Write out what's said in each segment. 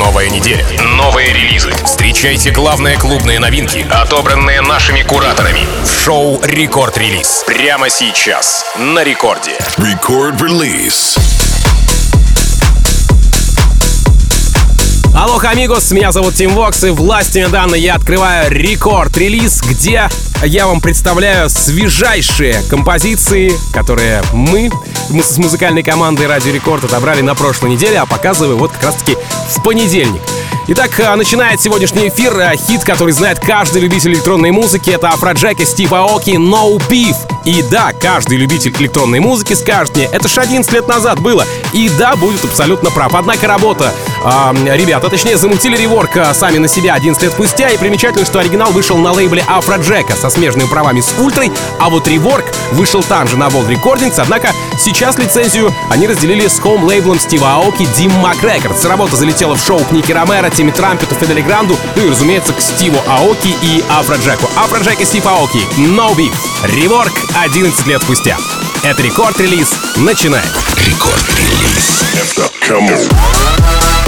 Новая неделя. Новые релизы. Встречайте главные клубные новинки, отобранные нашими кураторами. В шоу «Рекорд Релиз». Прямо сейчас. На рекорде. Record Release. Алло, амигос, меня зовут Тим Вокс, и властями данной я открываю рекорд-релиз, где я вам представляю свежайшие композиции, которые мы, мы с музыкальной командой Радио Рекорд отобрали на прошлой неделе, а показываю вот как раз-таки в понедельник. Итак, а, начинает сегодняшний эфир а, хит, который знает каждый любитель электронной музыки. Это Афроджек и Стив Аоки «No Beef». И да, каждый любитель электронной музыки скажет мне, это ж 11 лет назад было. И да, будет абсолютно прав. Однако работа, э, ребята, точнее, замутили реворк э, сами на себя 11 лет спустя. И примечательно, что оригинал вышел на лейбле Афроджека со смежными правами с Ультрой, а вот rework вышел там же на Wall Recordings. Однако сейчас лицензию они разделили с home-лейблом Стива Аоки Dim Mak Records. Работа залетела в шоу к Ники Ромеро, Тимми Трампету, Фидели Гранду, ну и, разумеется, к Стиву Аоки и Афроджеку. Афроджек и Стив Аоки. No Beef. Rework 11 лет спустя. Это Record Release. Начинаем. Record Release. Come.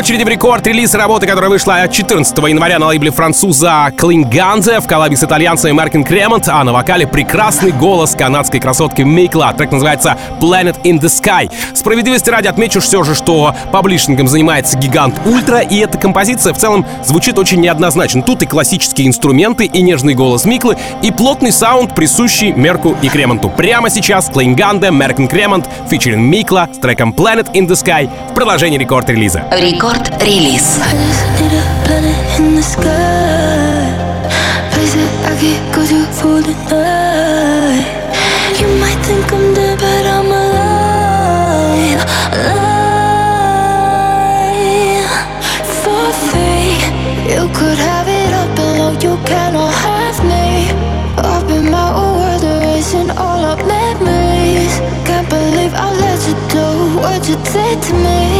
Очереди в рекорд-релиз работы, которая вышла 14 января на лейбле француза Klingande в коллабе с итальянцем Merk & Kremont, а на вокале прекрасный голос канадской красотки MKLA. Трек называется Planet in the Sky. Справедливости ради отмечу все же, что паблишингом занимается гигант Ультра, и эта композиция в целом звучит очень неоднозначно. Тут и классические инструменты, и нежный голос Миклы, и плотный саунд, присущий Мерку и Кремонту. Прямо сейчас Klingande, Merk & Kremont, featuring MKLA с треком Planet in the Sky в продолжении рекорд-релиза. Рекорд рекорд-релиз. You might think I'm dead, but I'm alive. alive. For free, you could have it up below. You cannot have me. Up in my own world, erasing all our memories. Can't believe I let you do what you did to me.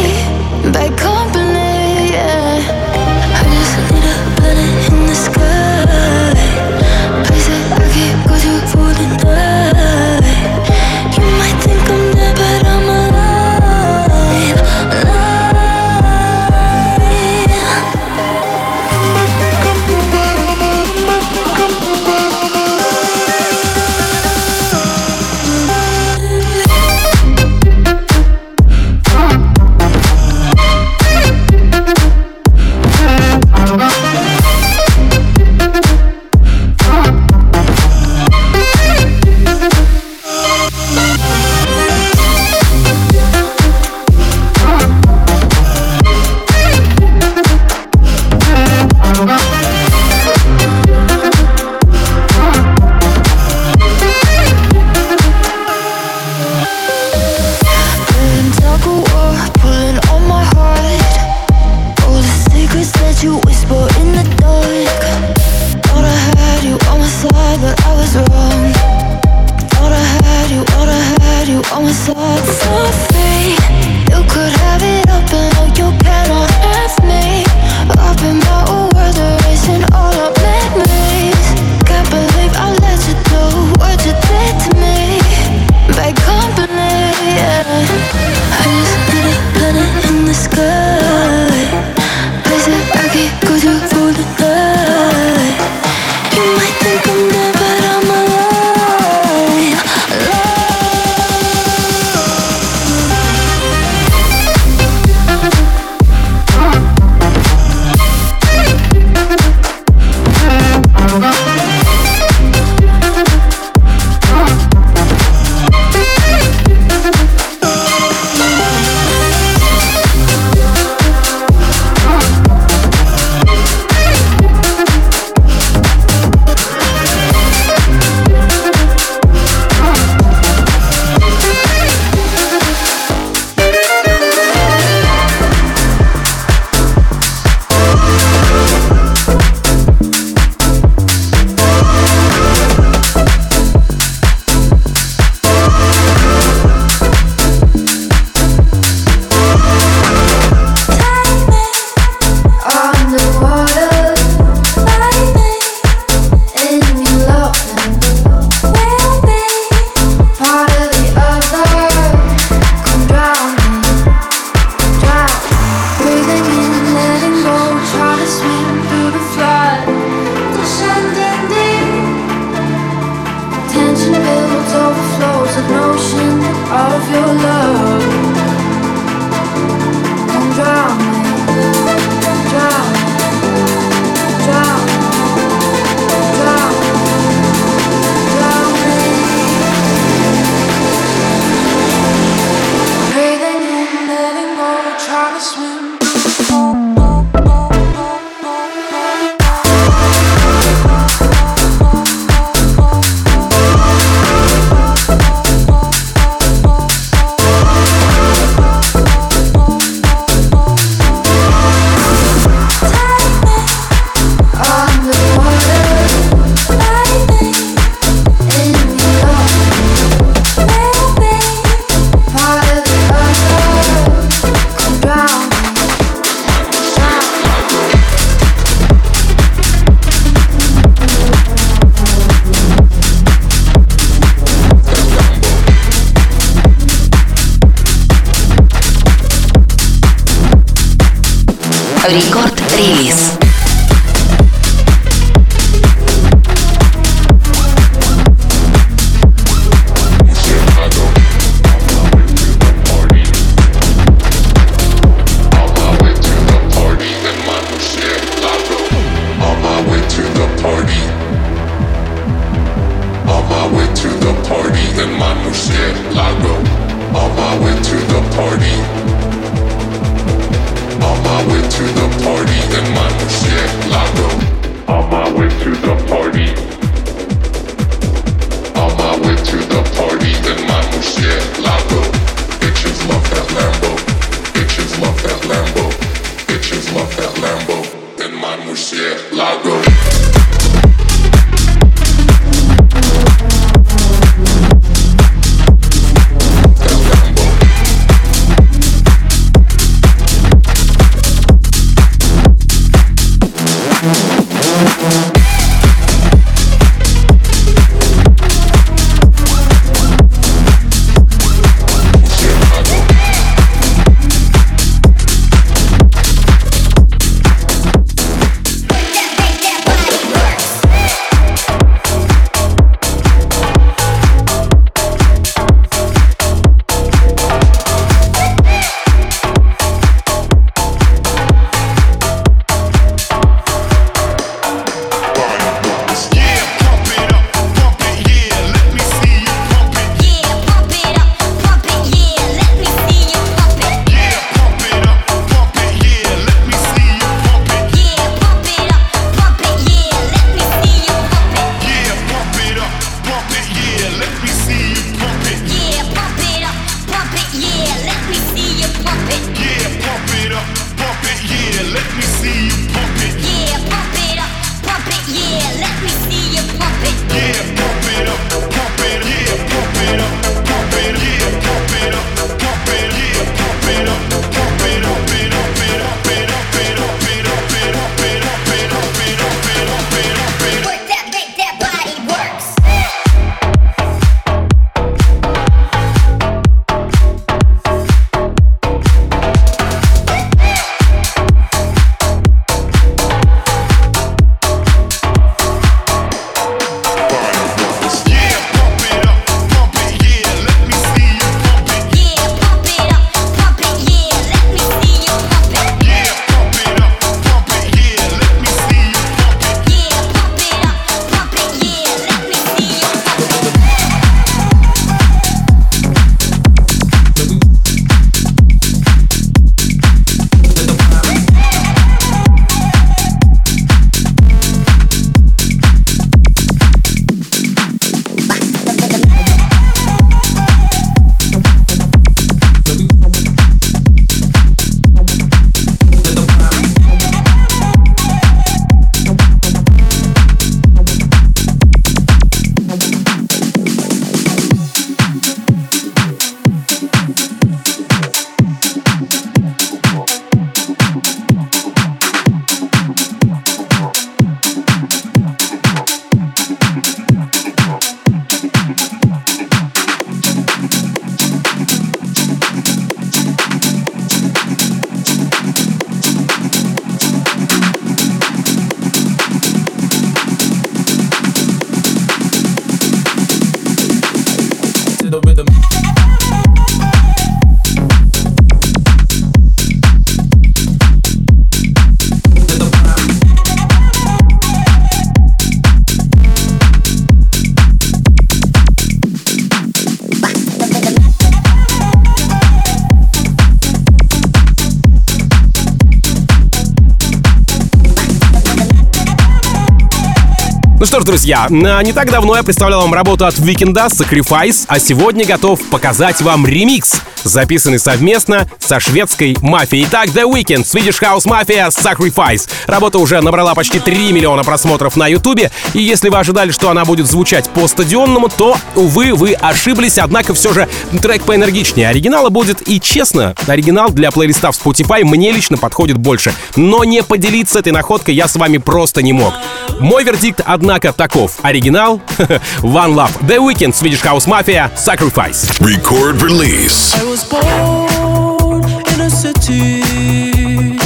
Что ж, друзья, не так давно я представлял вам работу от Weekend Sacrifice, а сегодня готов показать вам ремикс записанный совместно со шведской мафией. Итак, The Weeknd, Swedish House Mafia, Sacrifice. Работа уже набрала почти 3 миллиона просмотров на Ютубе, и если вы ожидали, что она будет звучать по-стадионному, то, увы, вы ошиблись, однако все же трек поэнергичнее. Оригинала будет, и честно, оригинал для плейлиста в Spotify мне лично подходит больше. Но не поделиться этой находкой я с вами просто не мог. Мой вердикт, однако, таков. Оригинал — One Love. The Weeknd, Swedish House Mafia, Sacrifice. Record release. was born in a city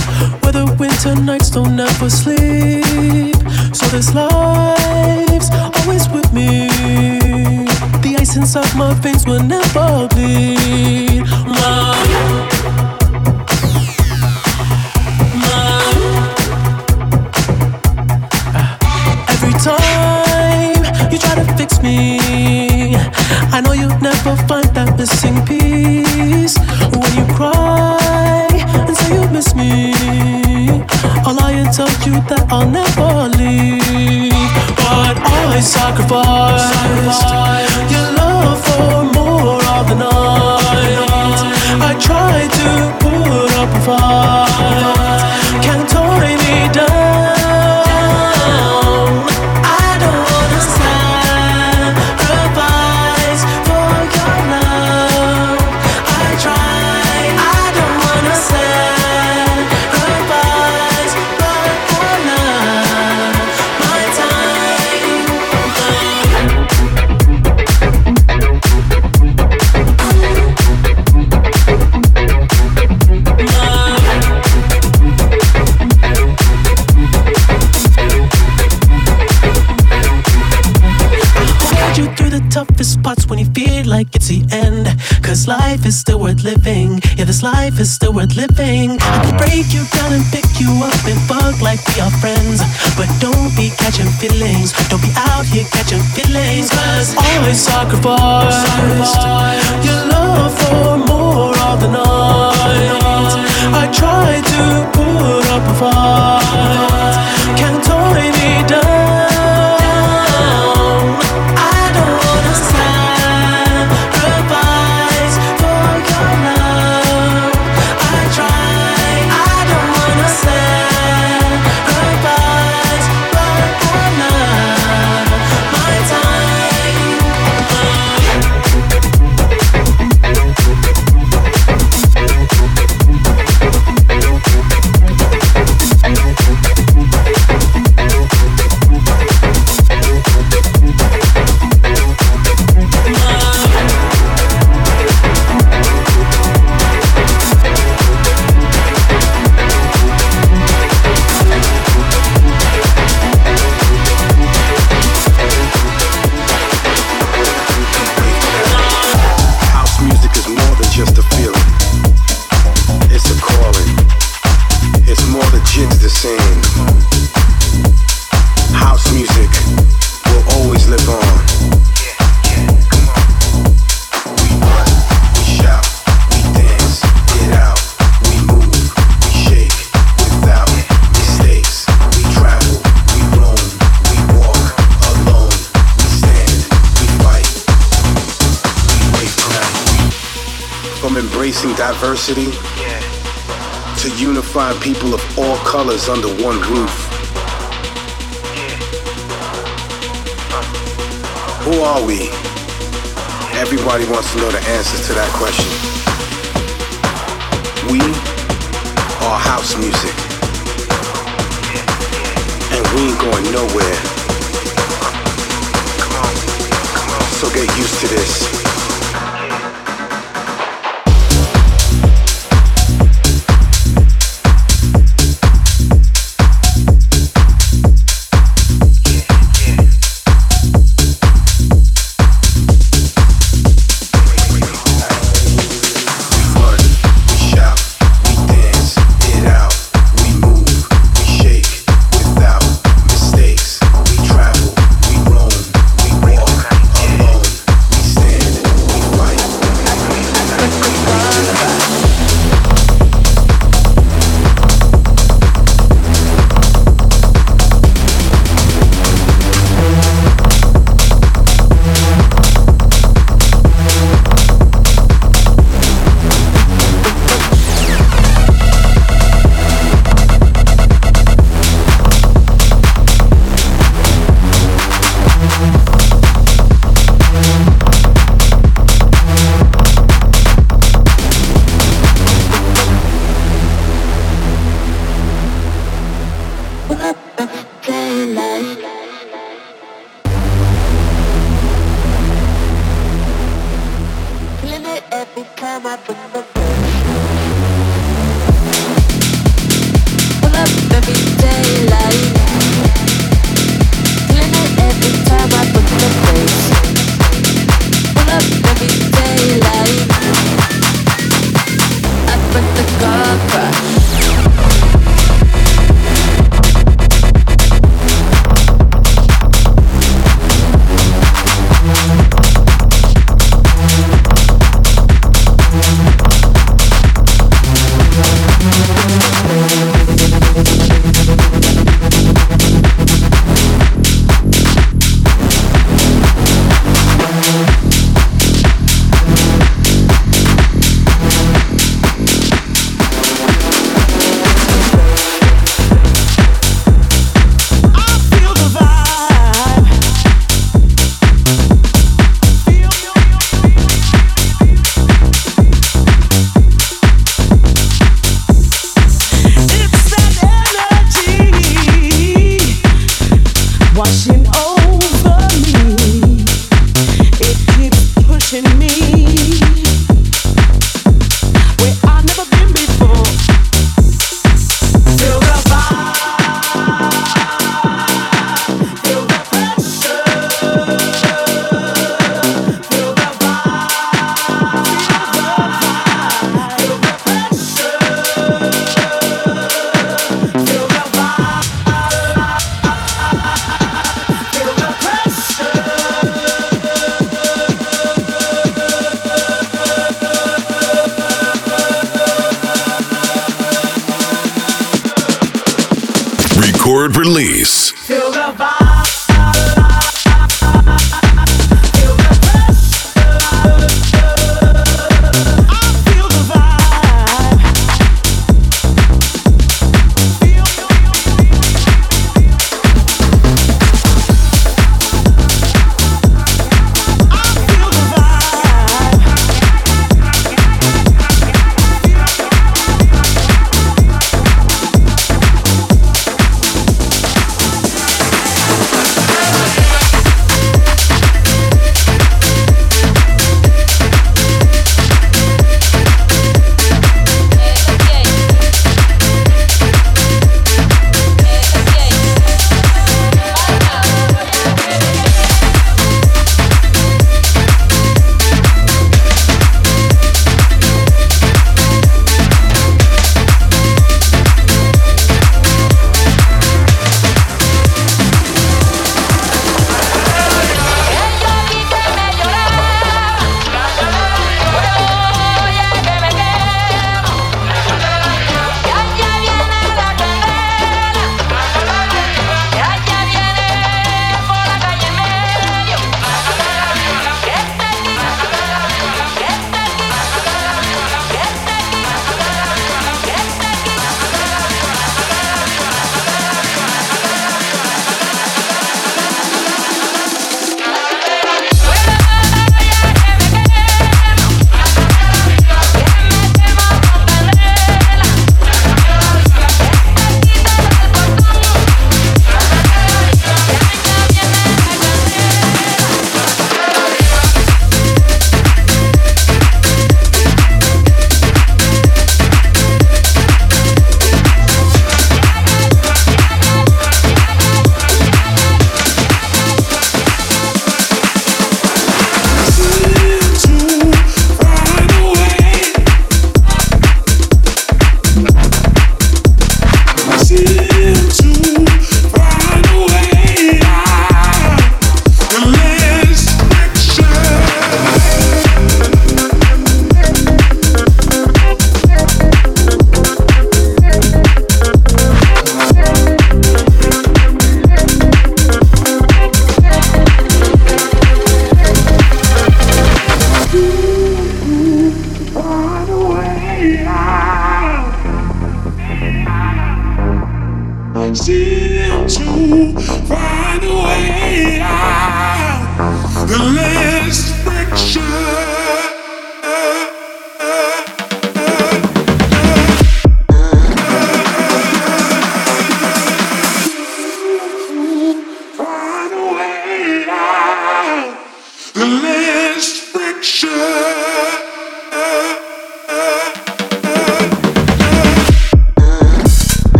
where the winter nights don't ever sleep. So this life's always with me. The ice inside my veins will never bleed. My. To fix me, I know you'll never find that missing piece. When you cry and say you miss me, I'll lie and tell you that I'll never leave. But I sacrificed your love for more of the night. I tried to put up a fight, can't tie me down. Life is still worth living. Yeah, this life is still worth living. I can break you down and pick you up and fuck like we are friends. But don't be catching feelings. Don't be out here catching feelings. Cause always sacrificed your love for more of the night. I try to put up a fight. Can't tie me down. Diversity to unifying people of all colors under one roof. Who are we? Everybody wants to know the answers to that question. We are house music. And we ain't going nowhere. So get used to this.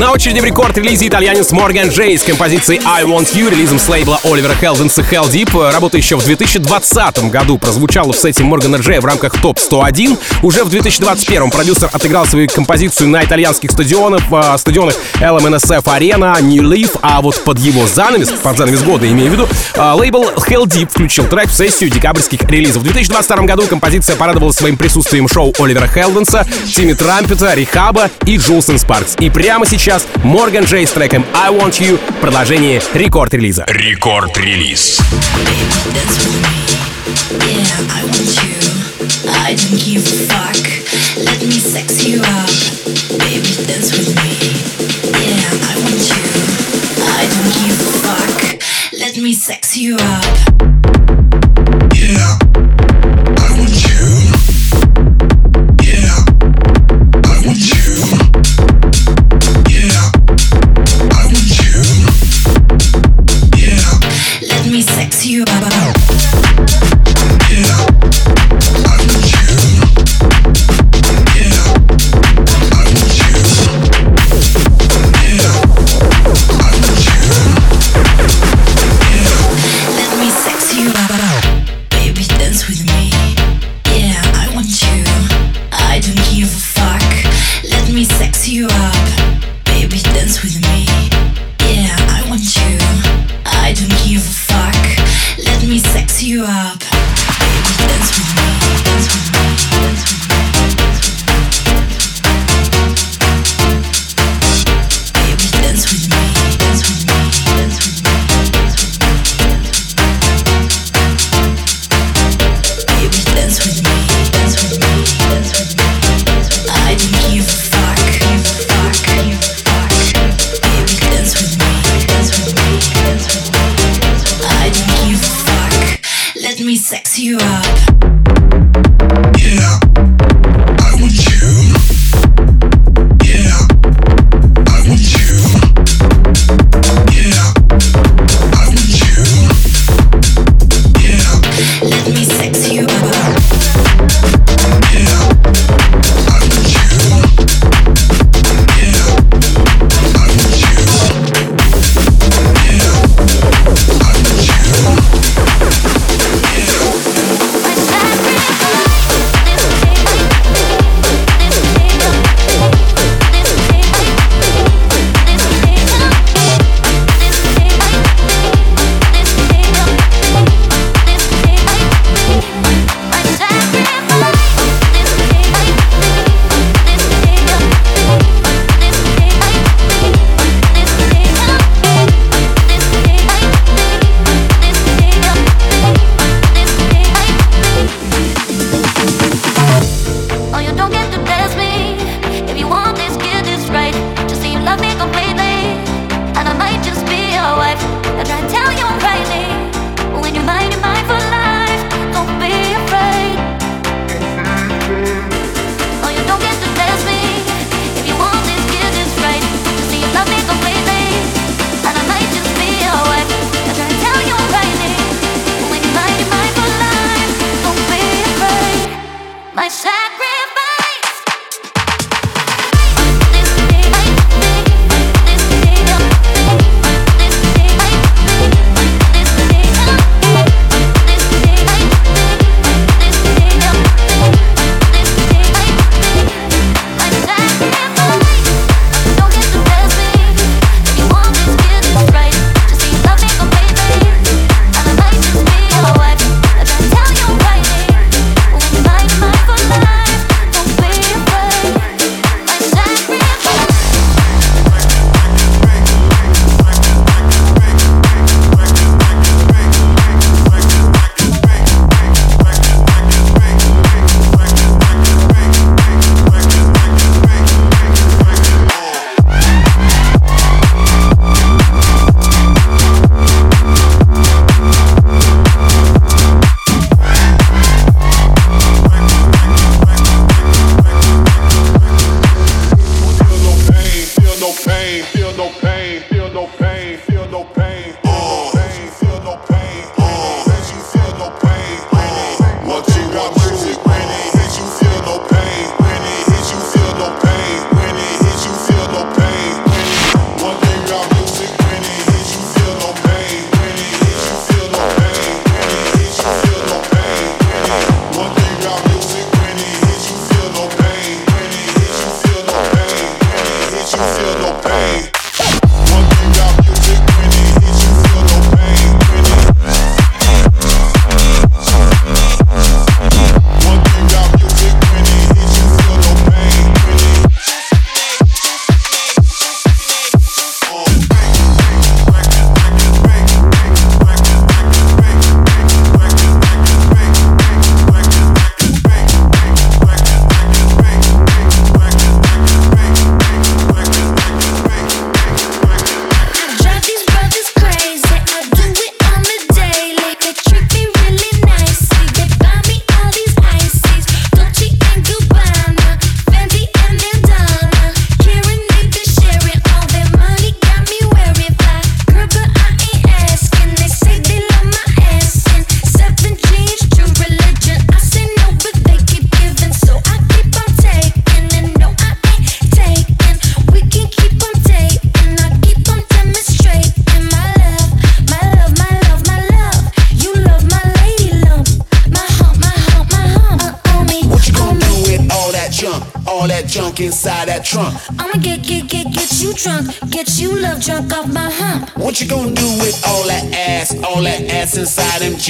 На очереди в рекорд-релизе итальянец Морган Джей с композицией I Want You, релизом с лейбла Оливера Хелденса Hell Deep. Работа еще в 2020 году прозвучала в сете Моргана Джея в рамках ТОП 101. Уже в 2021 продюсер отыграл свою композицию на итальянских стадионах, э, стадионах LMNSF Arena, New Leaf, а вот под его занавес, под занавес года имею в виду, э, лейбл Hell Deep включил трек в сессию декабрьских релизов. В 2022 году композиция порадовала своим присутствием шоу Оливера Хелденса, Тимми Трампета, Рихаба и Джулсон Спаркс. И прямо сейчас Морган Джей с треком I Want You в продолжении рекорд-релиза. Рекорд-релиз. Dance with me. Yeah, I want you. I don't give a fuck. Let me sex you up. Baby, dance with me. Yeah, I want you. I don't give a fuck. Let me sex you up. Yeah,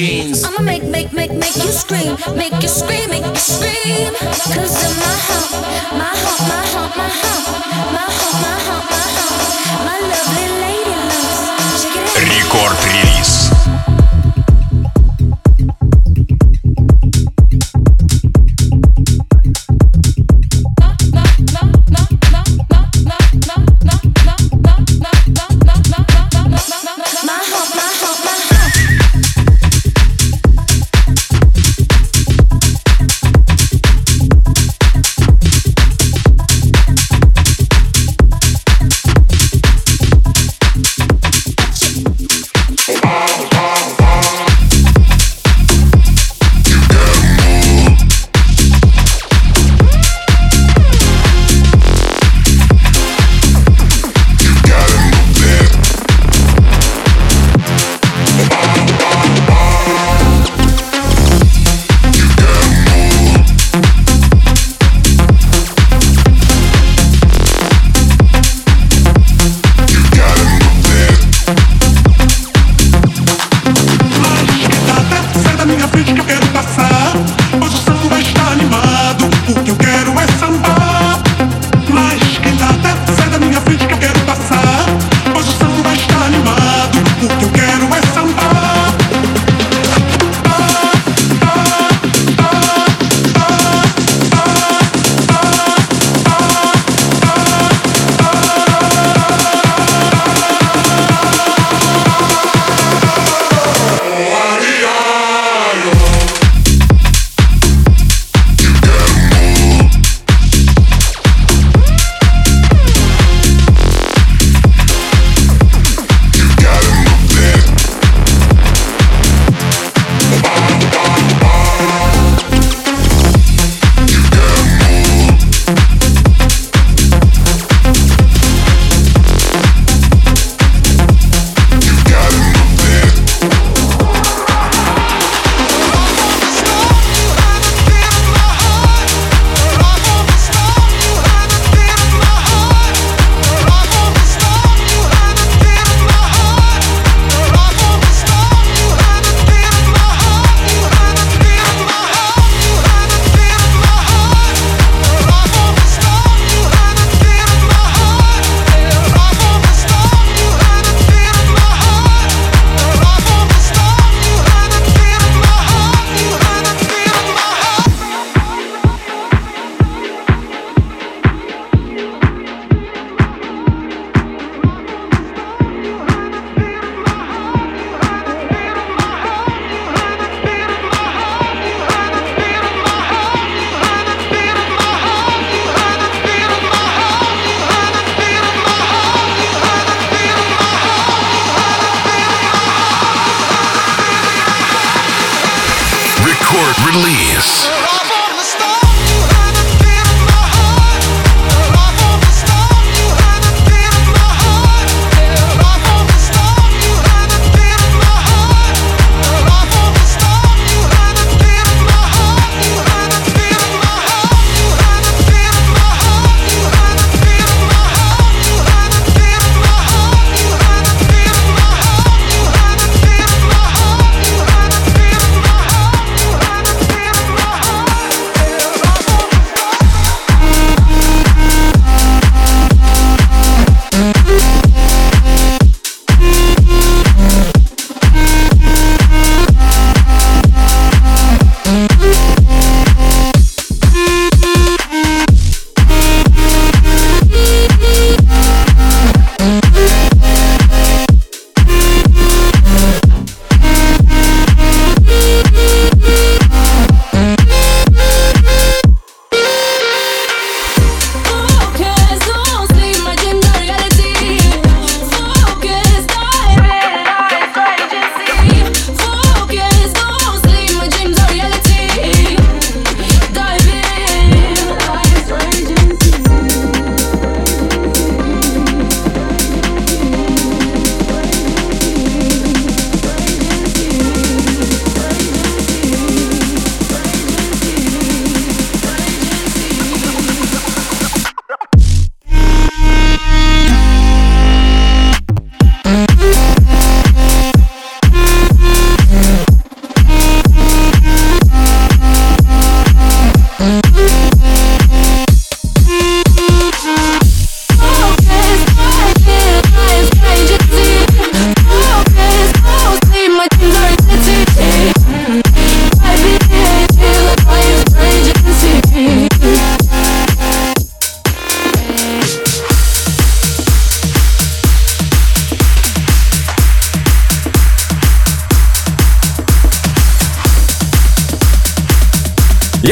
jeans. I'ma make, make, make, make you scream, make you scream, make you scream. Cause I'm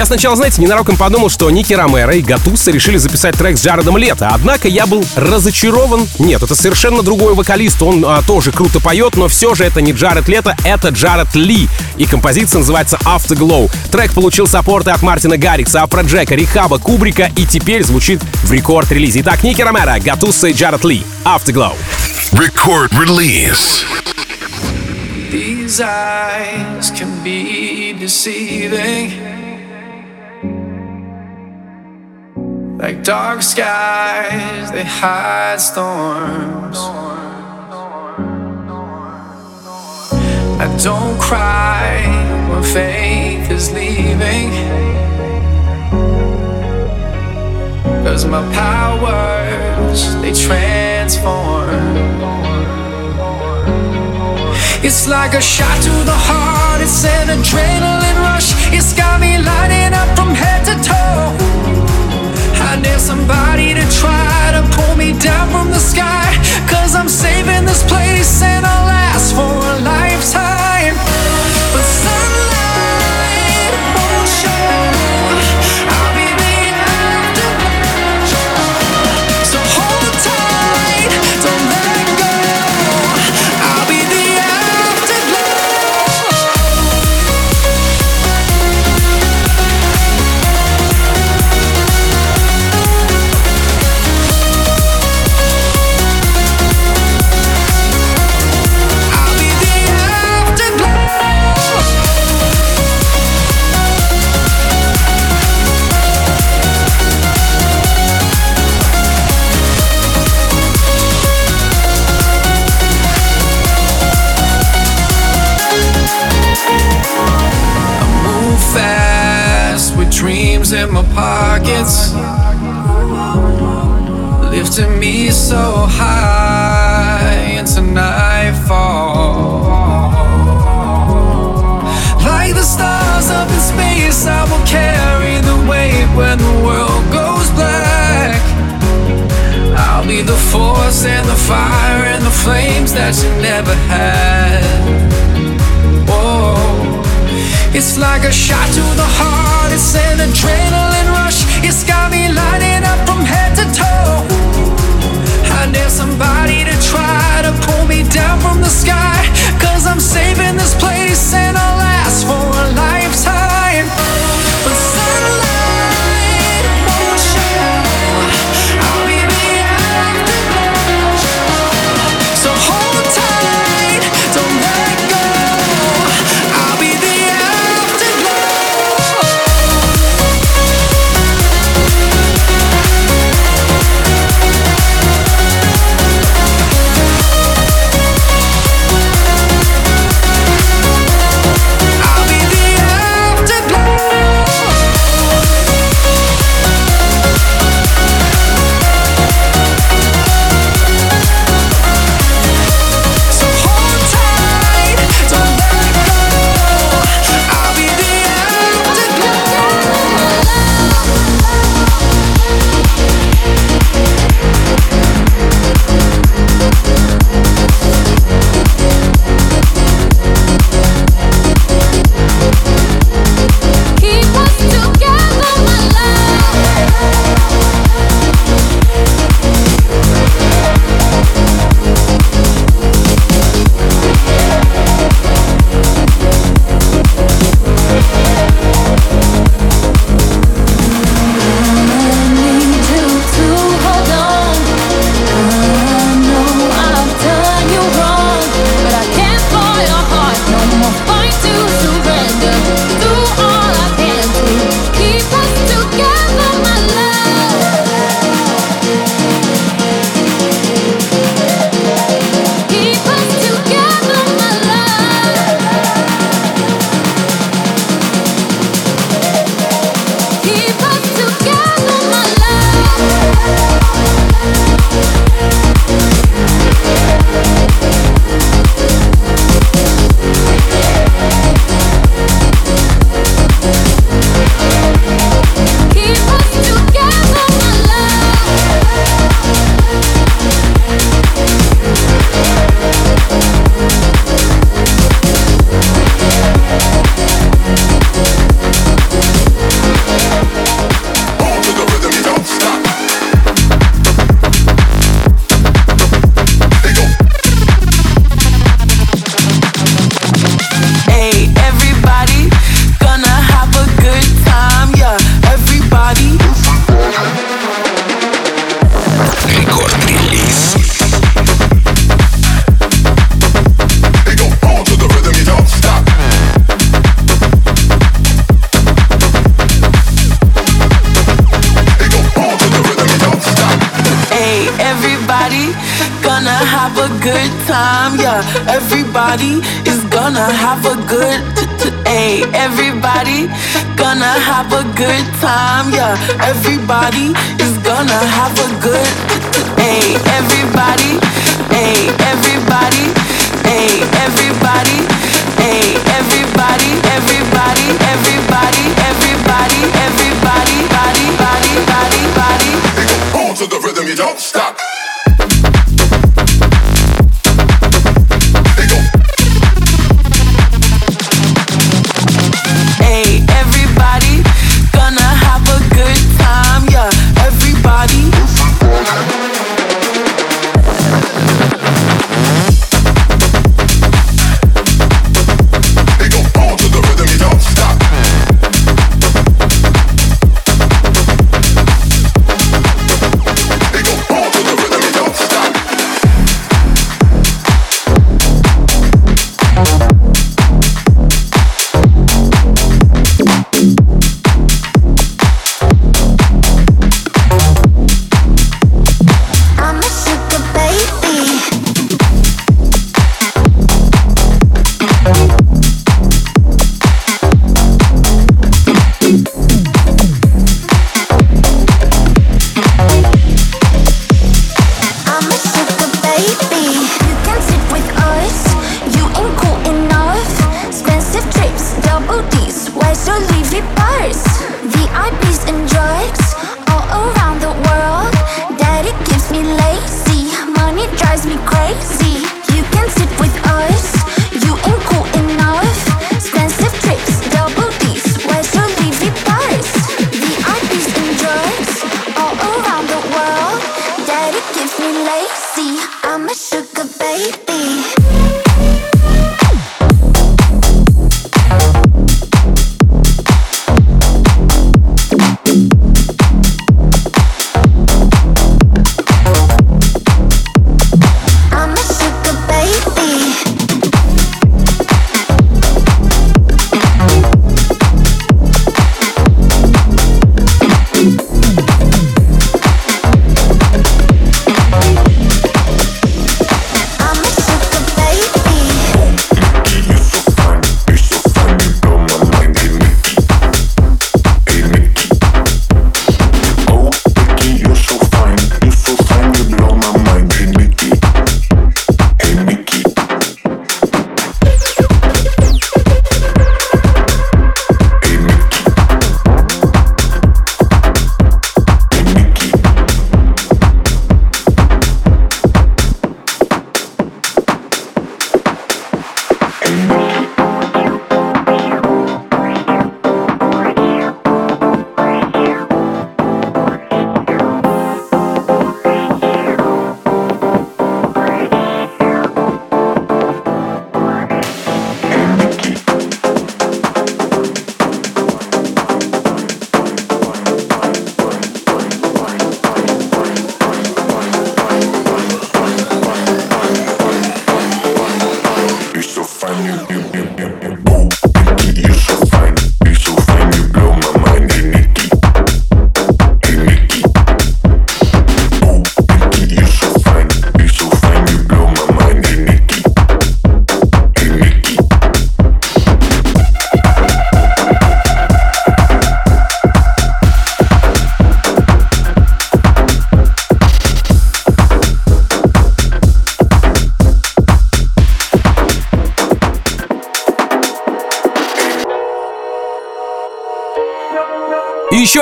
сначала, знаете, ненароком подумал, что Ники Ромеро и Гатуса решили записать трек с Джаредом Лето, однако я был разочарован. Нет, это совершенно другой вокалист, он а, тоже круто поет, но все же это не Джаред Лето, это Джаред Ли, и композиция называется Afterglow. Трек получил саппорты от Мартина Гаррикса, Афроджека, Рихаба, Кубрика и теперь звучит в рекорд-релизе. Итак, Ники Ромеро, Гатуса и Джаред Ли. Afterglow. Record release. These eyes can be deceiving. Like dark skies, they hide storms. I don't cry when faith is leaving. Cause my powers, they transform. It's like a shot to the heart, it's an adrenaline rush. It's got me lighting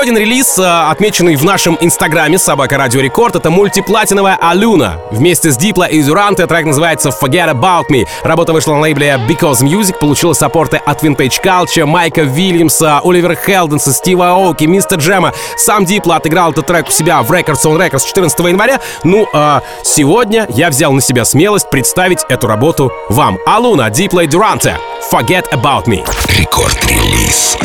один релиз, э, отмеченный в нашем инстаграме Собака Радио Рекорд, это мультиплатиновая Алюна. Вместе с Дипло и Зюранте трек называется Forget About Me. Работа вышла на лейбле Because Music, получила саппорты от Vintage Culture, Майка Вильямса, Оливера Хелденса, Стива Оуки, Мистер Джема. Сам Дипло отыграл этот трек у себя в Records on Records 14 января. Ну, а сегодня я взял на себя смелость представить эту работу вам. Алуна, Дипло и Дюранте. Forget About Me. Рекорд-релиз.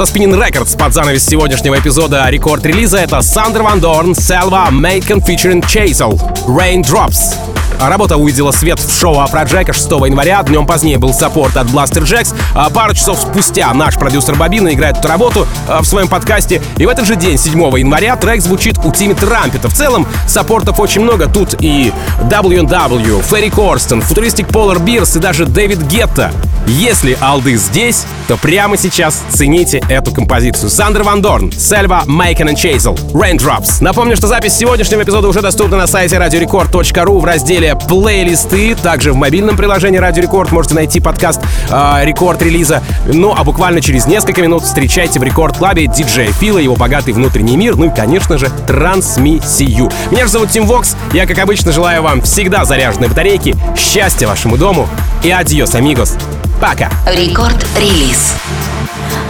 Со Spinnin' Records под занавес сегодняшнего эпизода рекорд-релиза — это Sander van Doorn, Selva, Macon featuring Chacel, Raindrops. Работа увидела свет в шоу Афроджека 6 января. Днем позднее был саппорт от Blasterjaxx. А пару часов спустя наш продюсер Бобина играет эту работу а, в своем подкасте. И в этот же день, 7 января, трек звучит у Тимми Трампета. В целом, саппортов очень много. Тут и W&W, Ферри Корстен, Futuristic Polar Bears и даже Дэвид Гетта. Если олды здесь, то прямо сейчас цените эту композицию. Sander van Doorn, Selva, Macon и Chacel, Raindrops. Напомню, что запись сегодняшнего эпизода уже доступна на сайте radiorecord.ru в разделе плейлисты. Также в мобильном приложении Радио Рекорд можете найти подкаст э, Record Release а. Ну а буквально через несколько минут встречайте в рекорд клабе диджея Фила, его богатый внутренний мир, ну и, конечно же, трансмиссию. Меня же зовут Тим Вокс. Я, как обычно, желаю вам всегда заряженной батарейки, счастья вашему дому и адьос, амигос. Пока. Рекорд-релиз.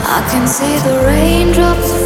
I can see the raindrops